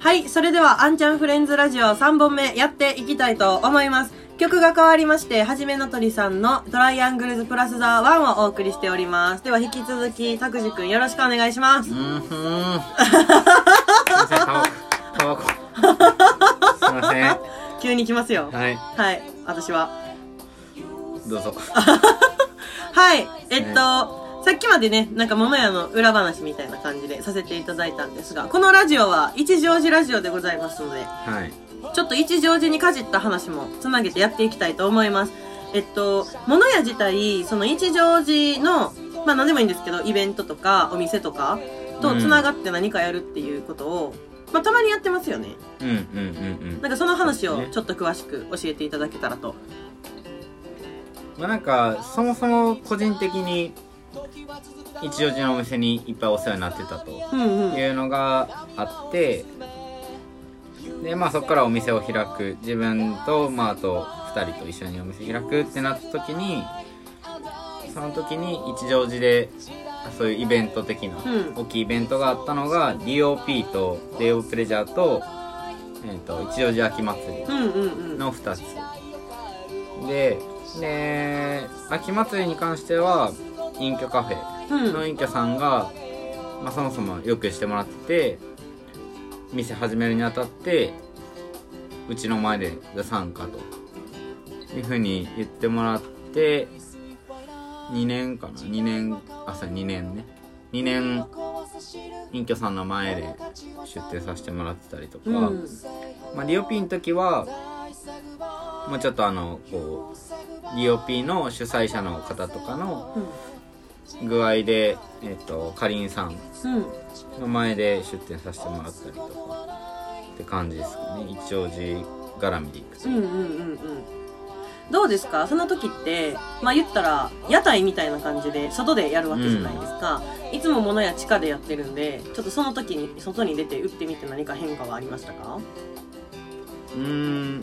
はい、それでは、あんちゃんフレンズラジオ3本目やっていきたいと思います。曲が変わりまして、はじめの鳥さんのトライアングルズプラスザワンをお送りしております。では、引き続き、たくじくんよろしくお願いしますう。ーんふーん。すいません。急に来ますよ。はい、はい、私は。どうぞ。はい、えっと、さっきまでね、なんか桃屋の裏話みたいな感じでさせていただいたんですが、このラジオは一乗寺ラジオでございますので、はい。ちょっと一乗寺にかじった話もつなげてやっていきたいと思います。えっと、物屋自体、その一乗寺の、まあ何でもいいんですけど、イベントとかお店とかとつながって何かやるっていうことを、まあたまにやってますよね。うんうんうんうん。なんかその話をねちょっと詳しく教えていただけたらと。まあなんか、そもそも個人的に、一応寺のお店にいっぱいお世話になってたと。いうのがあって、で、まあそこからお店を開く。自分と、まああと二人と一緒にお店開くってなった時に、その時に一乗寺で、そういうイベント的な、うん大きいイベントがあったのが DOP と Day of Pleasure と,、えー、と一乗寺秋祭り。の2つでで秋祭りに関しては隠居カフェ。うん。の隠居さんが、まあ、そもそもよくしてもらってて店始めるにあたってうちの前で出さんかと。いうふうに言ってもらって2年かな？2年あそう2年ね。2年隠居さんの前で出店させてもらってたりとか、うん。まあ、リオピーの時はもうちょっとあのこうリオピーの主催者の方とかの具合で、えっとかりんさんうん。うん。の前で出店させてもらったりとかって感じですかね一応寺絡みでいくと、うんうんうんうん。どうですか？その時って、まあ言ったら、屋台みたいな感じで、外でやるわけじゃないですか。いつも物や地下でやってるんで、ちょっとその時に外に出て打ってみて何か変化はありましたか？うー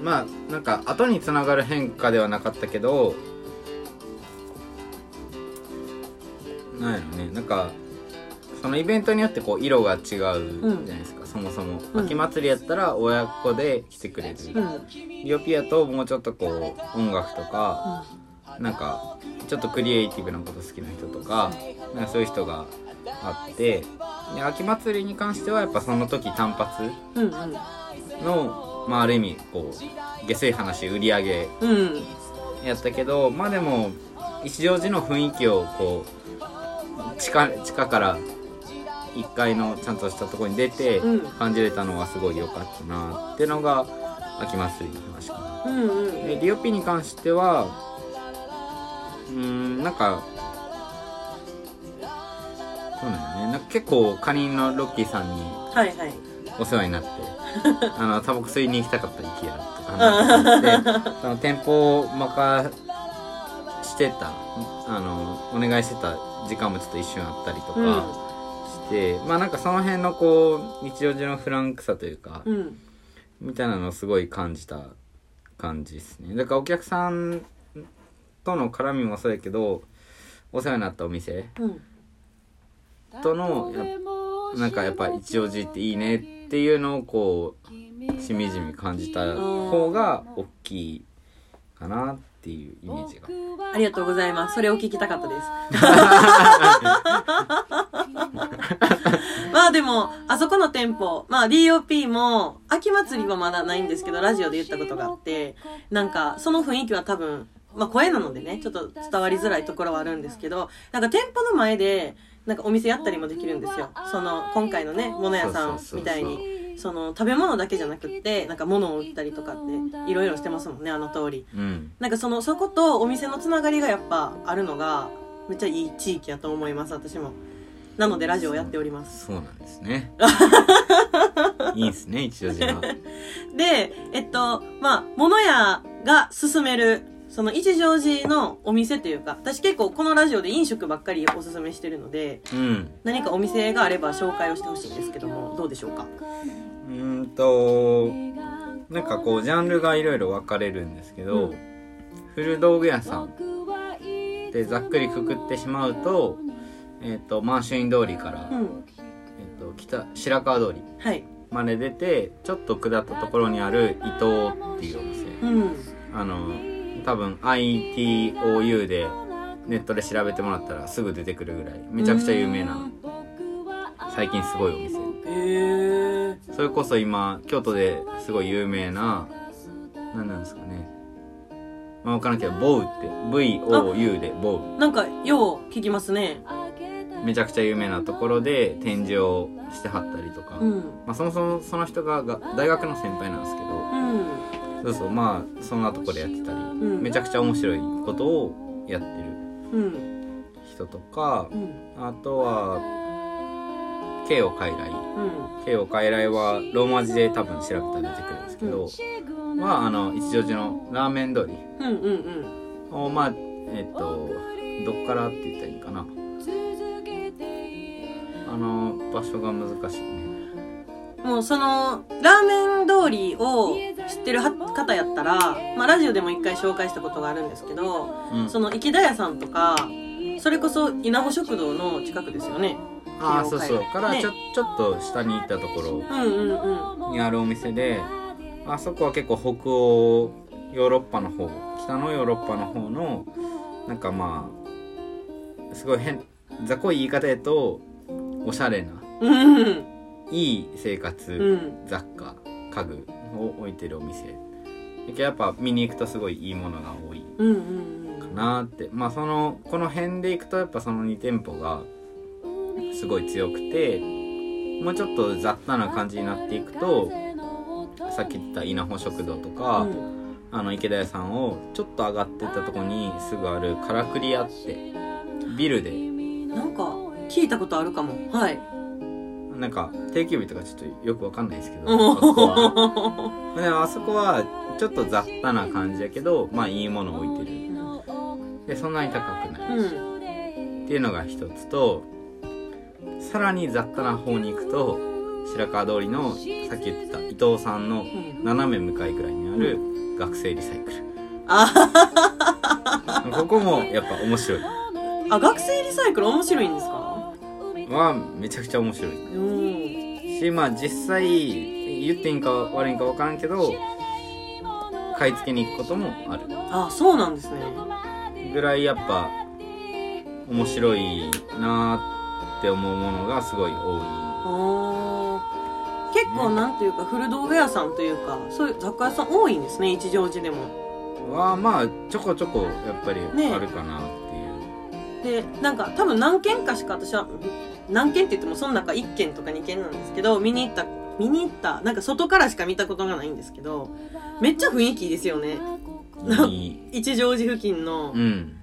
んまあなんか後につながる変化ではなかったけどなんやろね。なんかそのイベントによってこう色が違うじゃないですか、そもそも、うん秋祭りやったら親子で来てくれる、うん。リオピアともうちょっとこう音楽とか、なんかちょっとクリエイティブなこと好きな人とかなんかそういう人があってで秋祭りに関してはやっぱその時単発うんうん。の、まあ、ある意味こう下水話売り上げうん。やったけどまあでも一乗寺の雰囲気をこう地下地下から1階のちゃんとしたところに出てうん感じれたのはすごい良かったなってのが秋祭りの話かな。うんうん。でリオピに関してはうーんなんかそうなんよねなんか結構カニのロッキーさんにはいはい。お世話になって あのタバコ吸いに行きたかったら行きやとか話してその店舗を任してたあのお願いしてた時間もちょっと一瞬あったりとかして、まあなんかその辺のこう日常時のフランクさというか、うん。みたいなのをすごい感じた感じですねだからお客さんとの絡みもそうやけどお世話になったお店うん。とのやなんかやっぱ一応寺っていいねっていうのをこうしみじみ感じた方が大きいかなっていうイメージがありがとうございます。それを聞きたかったです。まあでも、あそこの店舗、まあ DOP も、秋祭りはまだないんですけど、ラジオで言ったことがあって、なんか、その雰囲気は多分、まあ声なのでね、ちょっと伝わりづらいところはあるんですけど、なんか店舗の前で、なんかお店やったりもできるんですよ。その、今回のね、物屋さんみたいに。その食べ物だけじゃなくってなんか物を売ったりとかっていろいろしてますもんねあの通り。うん。なんかそのそことお店のつながりがやっぱあるのがめっちゃいい地域やと思います私も。なのでラジオやっております。そうなんですね。いいですね一応寺はでえっとまあ物屋が勧めるその一乗寺のお店というか私結構このラジオで飲食ばっかりおすすめしてるのでうん。何かお店があれば紹介をしてほしいんですけどもどうでしょうか？うーんとなんかこうジャンルがいろいろ分かれるんですけど、うん。古道具屋さんでざっくりくくってしまうと,、えっと満州院通りから、うん。えっと北白川通りはい。まで出てちょっと下ったところにある伊藤っていうお店。うん。あの多分 ITOU でネットで調べてもらったらすぐ出てくるぐらいめちゃくちゃ有名な最近すごいお店。へえそれこそ今京都ですごい有名な何なんですかね。まあ分からんけどボウって VOU でボウ。なんかよう聞きますね。めちゃくちゃ有名なところで展示をしてはったりとか、うん。まあ、そもそもその人がが大学の先輩なんですけど。うん。そうそうまあそんなとこでやってたり、んめちゃくちゃ面白いことをやってるうん人とかうん。あとは慶応傀来。うん。慶応傀来はローマ字で多分調べたら出てくるんですけど、まああの一乗寺のラーメン通りうんうんうん。をまあえっとどっからって言ったらいいかな。あの場所が難しいねもうそのラーメン通りを知ってるは方やったら、まあ、ラジオでも一回紹介したことがあるんですけど、うん。その池田屋さんとかそれこそ稲穂食堂の近くですよね。ああそうそう。からねちょ,、ちょっと下に行ったところ。うんうんうん。にあるお店であそこは結構北欧ヨーロッパの方北のヨーロッパの方のなんかまあすごい変雑魚い言い方やとおしゃれな。うんいい生活、うん。雑貨家具を置いてるお店。やっぱ見に行くとすごいいいものが多いかなって。まあそのこの辺で行くとやっぱその2店舗がすごい強くてもうちょっと雑多な感じになっていくとさっき言った稲穂食堂とか、うん。あの池田屋さんをちょっと上がっていったとこにすぐあるからくり屋ってビルで。なんか聞いたことあるかも。はいなんか定休日とかちょっとよくわかんないですけどおあそこは。あそこはちょっと雑多な感じやけどまあいいもの置いてる。でそんなに高くないうんっていうのが一つとさらに雑多な方に行くと白川通りのさっき言ってた伊藤さんのん斜め向かいくらいにある学生リサイクル。あここもやっぱ面白い。あ学生リサイクル面白いんですか？はめちゃくちゃ面白い。うんしまあ実際言っていいんか悪いんか分からんけど買い付けに行くこともある。あそうなんですねぐらいやっぱ面白いなって思うものがすごい多あ結構なんていうか古道具屋さんというかそういう雑貨屋さん多いんですね一乗寺でも。はまあちょこちょこやっぱりあるかなっていう、でなんか多分何軒かしか私は何軒って言ってもその中1軒とか2軒なんですけど見に行った見に行ったなんか外からしか見たことがないんですけどめっちゃ雰囲気いいですよね。一乗寺付近のうん。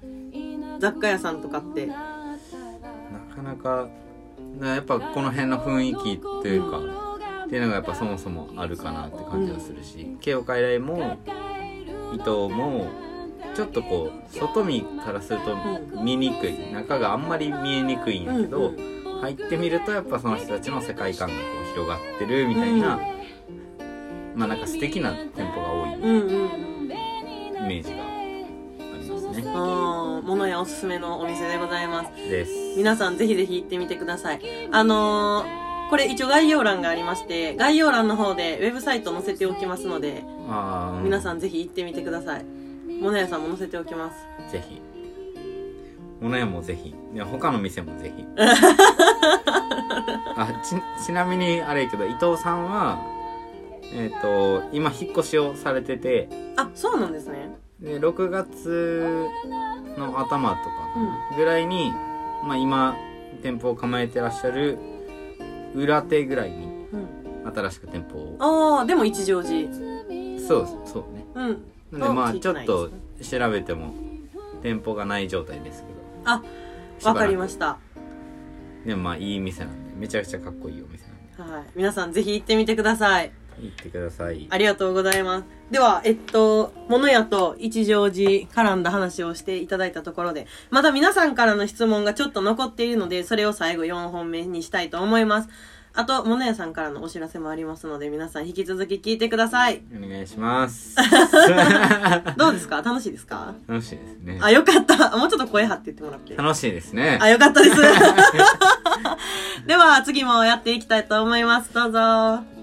雑貨屋さんとかって。なかなかなやっぱこの辺の雰囲気というか、っていうのがやっぱそもそもあるかなって感じがするし慶応傀来も伊藤もちょっとこう外見からすると見にくい。中があんまり見えにくいんやけど、うん入ってみるとやっぱその人たちの世界観がこう広がってるみたいな、まあなんか素敵な店舗が多いうんうんうん。イメージがありますね。あー物やおすすめのお店でございます。です。皆さんぜひぜひ行ってみてください。あのーこれ一応概要欄がありまして概要欄の方でウェブサイト載せておきますので皆さんぜひ行ってみてください。物屋さんも載せておきます。ぜひ。物屋もぜひ。いや、他の店もぜひ。あ、ち、ちなみにあれやけど、伊藤さんは、えっ、と、今引っ越しをされてて、あそうなんですねで、6月の頭とかうんぐらいに、まあ今、店舗を構えてらっしゃる裏手ぐらいにうん新しく店舗を。ああでも一乗寺そう、そうね。うんなんでまあちょっと調べても店舗がない状態ですけど。あわかりました。でもまあいい店なんでめちゃくちゃかっこいいお店なんで。はい。皆さんぜひ行ってみてください。行ってください。ありがとうございます。では、えっと、物屋と一乗寺絡んだ話をしていただいたところで、また皆さんからの質問がちょっと残っているので、それを最後4本目にしたいと思います。あと、物屋さんからのお知らせもありますので、皆さん引き続き聞いてください。お願いします どうですか？楽しいですか？楽しいですねあ、よかった。もうちょっと声張って言ってもらって。楽しいですねあ、よかったです。では、次もやっていきたいと思います。どうぞ。